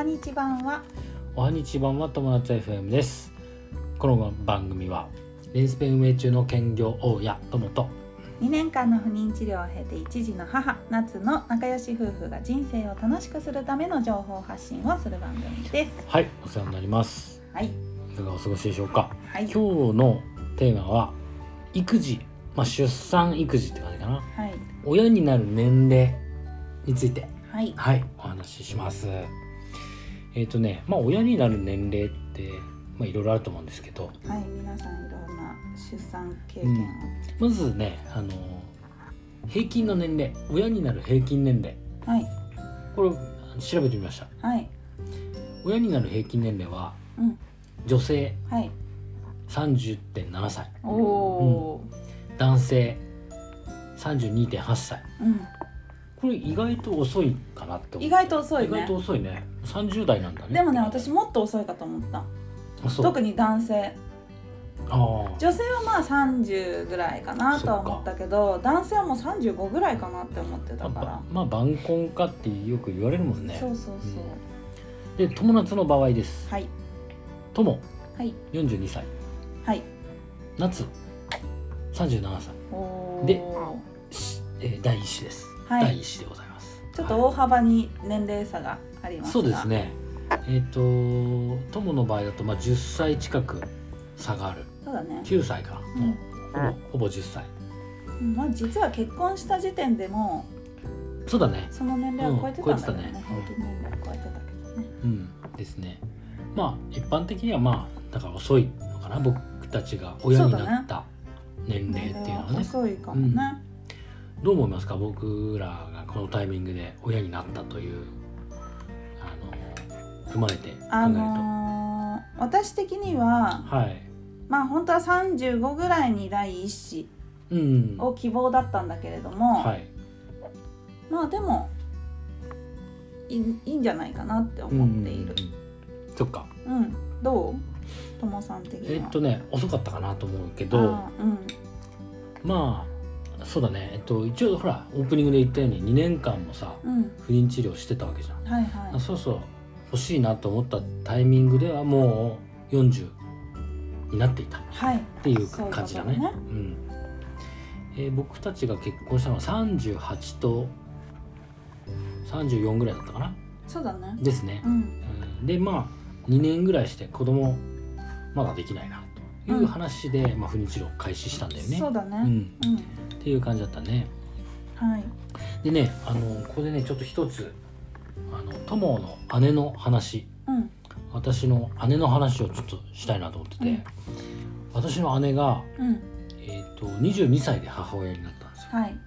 はにち版は。おはにち版は友達 FM です。この番組はレンスペ運営中の兼業大家友と2年間の不妊治療を経て一児の母夏の仲良し夫婦が人生を楽しくするための情報発信をする番組です。はいお世話になります。はい。いかがお過ごしでしょうか？はい。今日のテーマは育児。まあ出産育児って感じかな。はい。親になる年齢について。はい。はいお話ししますえっ、とねまあ親になる年齢ってまあいろいろあると思うんですけど。はい皆さんいろんな出産経験を、まずねあの平均の年齢親になる平均年齢。はい。これ調べてみました。はい。親になる平均年齢はうん。女性はい。30.7歳。おお男性32.8歳。ー、うんこれ意外と遅いかなって思う意外と遅いね。意外と遅いね。30代なんだね。でもね私もっと遅いかと思った。特に男性。ああ。女性はまあ30ぐらいかなとは思ったけど男性はもう35ぐらいかなって思ってたまあから、まあ晩婚かってよく言われるもんね。そうそうそう、で友達の場合です。はい。友。はい。42歳。はい。夏。37歳。でしえー第一子です、はい第一子でございます。ちょっと大幅に年齢差がありますが。そうですね。えっ、と友の場合だとまあ10歳近く差がある。そうだね、9歳かもうほぼほぼ10歳。うん。まあ実は結婚した時点でもそうだね。その年齢を超えてたんだけどね,、うん超えてたけどね。うん。ですね。まあ一般的にはまあだから遅いのかな。僕たちが親になった年齢っていうのはね。遅いかもね、どう思いますか？僕らがこのタイミングで親になったというあの踏まえて考えると、あのー私的にははい。まあ本当は35ぐらいに第一子うんを希望だったんだけれども、はい。まあでもいいんじゃないかなって思っている。うんうんうん。そっか。うん、どう？ともさん的には。えっとね遅かったかなと思うけどうん。まあそうだね。えっと一応ほらオープニングで言ったように2年間もさうん。不妊治療してたわけじゃん。はいはい。あそうそう欲しいなと思ったタイミングではもう40になっていた。っはい。ていう感じだね。ね。うん。えー僕たちが結婚したのは38と34ぐらいだったかな。そうだね。ですね。う、ん。うん。でまあ2年ぐらいして子供まだできないな。という話で、まあ、不妊治療を開始したんだよね。そうだね。うん、うん。っていう感じだったね。はい。でねあのここでねちょっと一つあの友の姉の話。うん。私の姉の話をちょっとしたいなと思ってて、うん。私の姉が、うん。えー、と22歳で母親になったんですよ。はい。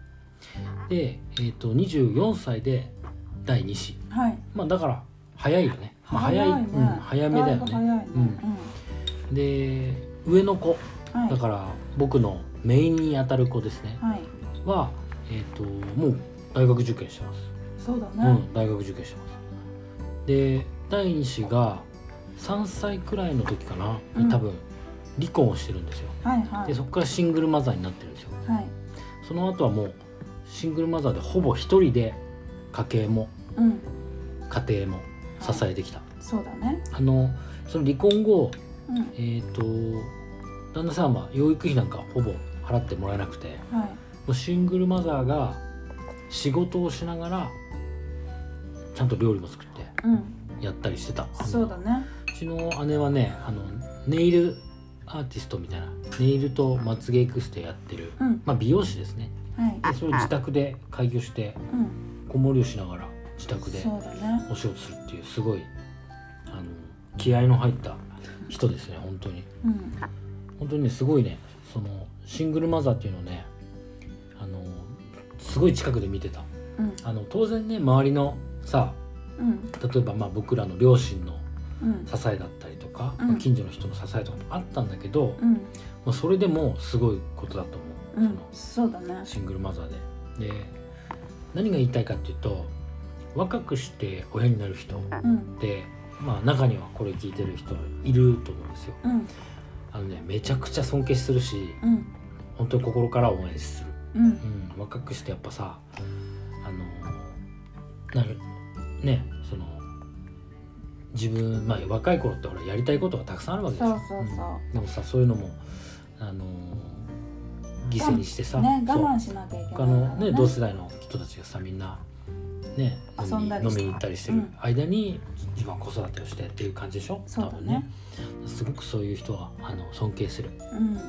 で、えー、と24歳で第2子。はい。まあだから早いよね、まあ、早い。ね。うん、早めだよね。ね。うん。で上の子。うんはい。だから僕の姪にあたる子ですね。はい。は、えー、ともう大学受験してます。そうだね。うん、大学受験してます。で第二子が3歳くらいの時かな、うん。多分離婚をしてるんですよ。はいはい。でそこからシングルマザーになってるんですよ。はい。その後はもうシングルマザーでほぼ一人で家計もうん。家庭も支えてきた、そうだね。あのその離婚後うん。えっ、と旦那さんは養育費なんかほぼ払ってもらえなくてもはい。うシングルマザーが仕事をしながらちゃんと料理も作ってうん。やったりしてた。あのそうだね。うちの姉はねあのネイルアーティストみたいなネイルとまつげエクステやってる、うん。まあ、美容師ですね。はい。でそれを自宅で開業してうん。子守りをしながら自宅でお仕事するっていうすごいあの気合の入った人ですね本当に。うん。本当にねすごいねそのシングルマザーっていうのをねあのすごい近くで見てた。うん。あの当然ね周りのさうん。例えばまあ僕らの両親のうん。支えだったりとか、うん。まあ近所の人の支えとかもあったんだけど、うん。まあ、それでもすごいことだと思う、うん。そうだね。そのシングルマザーで。で何が言いたいかっていうと若くして親になる人っうん。て、まあ、中にはこれ聞いてる人いると思うんですよ。うん。あのねめちゃくちゃ尊敬するしうん。本当に心から応援する、うん。うん、若くしてやっぱさあのなるねその自分まあ若い頃ってほらやりたいことがたくさんあるわけでしょ。そうそうそう。ん。でもさそういうのもあのー犠牲にしてさ、うね我慢しなきゃいけない他からのね同世代の人たちがさみんなね飲み遊んだり飲みに行ったりしてる間に自分は子育てをしてっていう感じでしょ？そうだね。すごくそういう人はあの尊敬する。うん。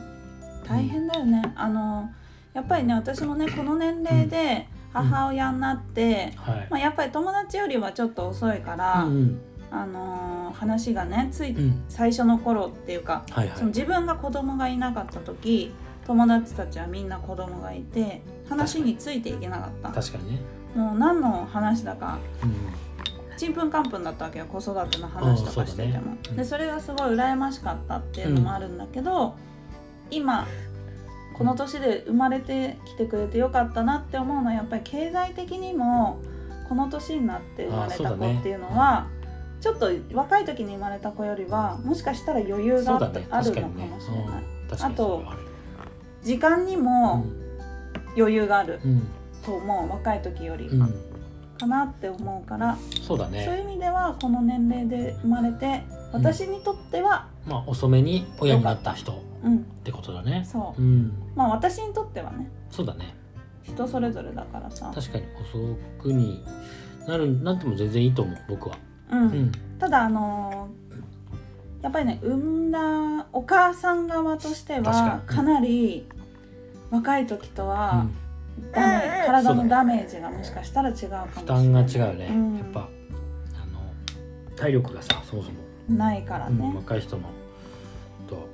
大変だよね。あのやっぱりね私もねこの年齢で母親になって、はい、まあ、やっぱり友達よりはちょっと遅いから、うんあのー話がねついうんうん。最初の頃っていうかはいはい。その自分が子供がいなかった時友達たちはみんな子供がいて話についていけなかった。確かにね、もう何の話だかうん、ちんぷんかんぷんだったわけよ子育ての話とかしてても。ねうん。でそれがすごい羨ましかったっていうのもあるんだけど、今この年で生まれてきてくれてよかったなって思うのはやっぱり経済的にもこの年になって生まれた子っていうのは、ちょっと若い時に生まれた子よりはもしかしたら余裕があるのかもしれない、ある時間にも余裕があるうん。と思う若い時より。かなって思うから、そうだそういうね意味ではこの年齢で生まれて私にとっては、まあ遅めに親になった人っうん、てことだね。そう。うん。まあ私にとってはねそうだね。人それぞれだからさ、確かに遅くになるなっても全然いいと思う僕は。うん。うん。ただあのーやっぱりね産んだお母さん側としてはかなり若い時とは体のダメージがもしかしたら違うかもしれ負ない。担が違うよね、うん。やっぱあの体力がさそもそも、ないからうんね、若い人のと、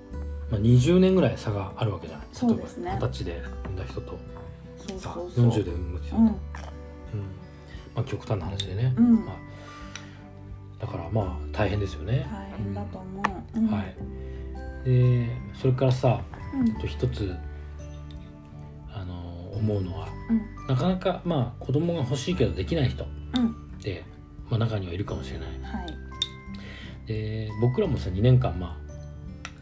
まあ、20年ぐらい差があるわけじゃない。そうですね。例えば二十歳で産んだ人とそうさそうそう。40で産む人と、うん。うん。まあ、極端な話でね、うん。まあ、だからまあ大変ですよね、大変だと思う、うん。はい。でそれからさうん。あと一つ思うのはうん。なかなかまあ子供が欲しいけどできない人っうん。て、まあ、中にはいるかもしれない。はい。で僕らもさ2年間ま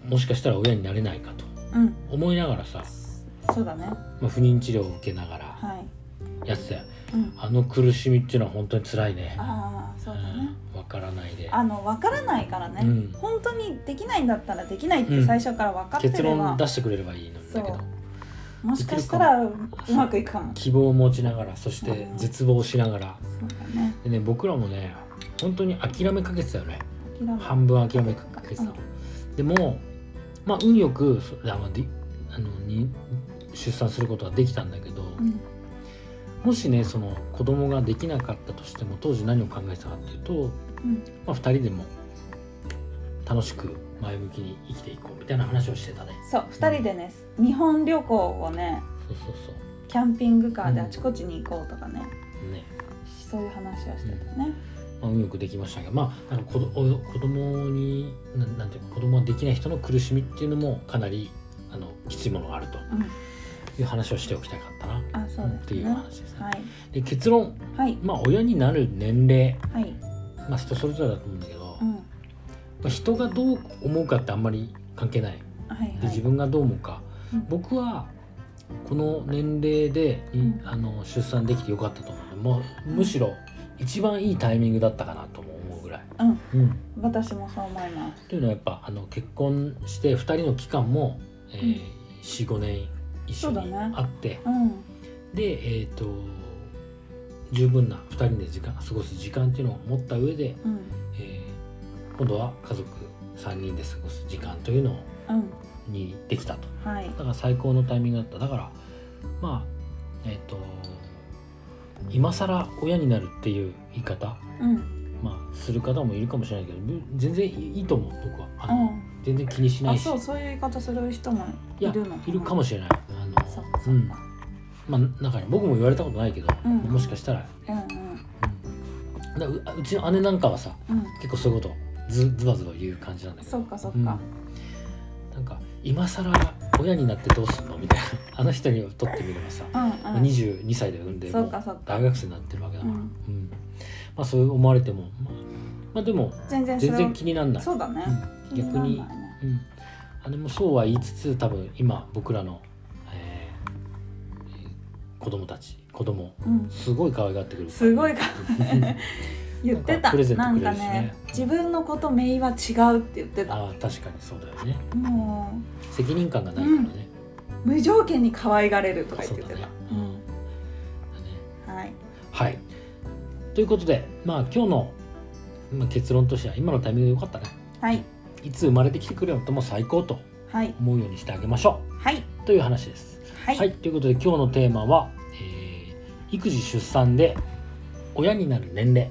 あもしかしたら親になれないかとうん。思いながらさ、そうだね。まあ、不妊治療を受けながらはい、やってた。ようん、あの苦しみっていうのは本当に辛いね。ああそうだね。わからないで。あの分からないからね、うん。本当にできないんだったらできないってうん最初から分かってれ結ば、論出してくれればいいのにだけどもしかしたらうまくいくかも。希望を持ちながらそしてうん。絶望しながら。そうだね。でね僕らもね本当に諦めかけてたよね。半分諦めかけてた、でもまあ運よくそあのであのに出産することはできたんだけど、うん。もしねその子供ができなかったとしても当時何を考えてたかっていうと、うん。まあ、2人でも楽しく前向きに生きていこうみたいな話をしてたね。そう2人でね日本旅行をねそうそうそキャンピングカーであちこちに行こうとかね、うね、そういう話をしてたね、まあ、運よくできましたがまあなんか子子供にななんていうか子供ができない人の苦しみっていうのもかなりあのきついものがあるとうん。いう話をしておきたかったな。あそうね。っていう話ですね。はい。で結論。はい。まあ親になる年齢。はい。まあ人それぞれだと思うんだけど、まうんあ、人がどう思うかってあんまり関係ない。はいはい。で自分がどう思うか、うん。僕はこの年齢で、いうん。あの出産できてよかったと思う。もうむしろ一番いいタイミングだったかなとも思うぐらい。うん。うん、私もそう思います。というのはやっぱあの結婚して2人の期間も、えー45年一緒にあって、うん。で、えー、と十分な2人で時間過ごす時間っていうのを持った上で、うん。えー今度は家族3人で過ごす時間というのうんにできたと。はい。だから最高のタイミングだった。だからまあえっ、と今更親になるっていう言い方、うん。まあ、する方もいるかもしれないけどぶ全然いいと思う僕は。あの、うん。全然気にしないし。あそうそういう言い方する人もいるの。いるかもしれない。あのうん。まあ中に僕も言われたことないけど、うん。もしかしたら、うんうん。うん。だううちの姉なんかはさうん。結構そういうことずズバズバ言う感じなんだけど。そっかそっうん。かなんか今更親になってどうすんのみたいなあの人にとってみればさ、うんうん。まあ22歳で産んでそもう大学生になってるわけだから、ううん。んまあそう思われても、まあ、まあでも全然全然気になんない。そうだね。うん。気にね。うん、あれもそうは言いつつ多分今僕らの、えーえー子供たち子供。うん。すごい可愛がってくる。すごいかうん言ってた。なんかね。ね自分のことメイは違うって言ってた。ああ確かにそうだよね。も責任感がないからね、う無条件に可愛がれるとか言ってた。ね。はいはい。ということでまあ今日の、まあ、結論としては今のタイミングでよかったね。はい。いつ生まれてきてくれるのとも最高とはい。思うようにしてあげましょはい。うという話です。はい、はい、ということで今日のテーマは、えー育児出産で親になる年齢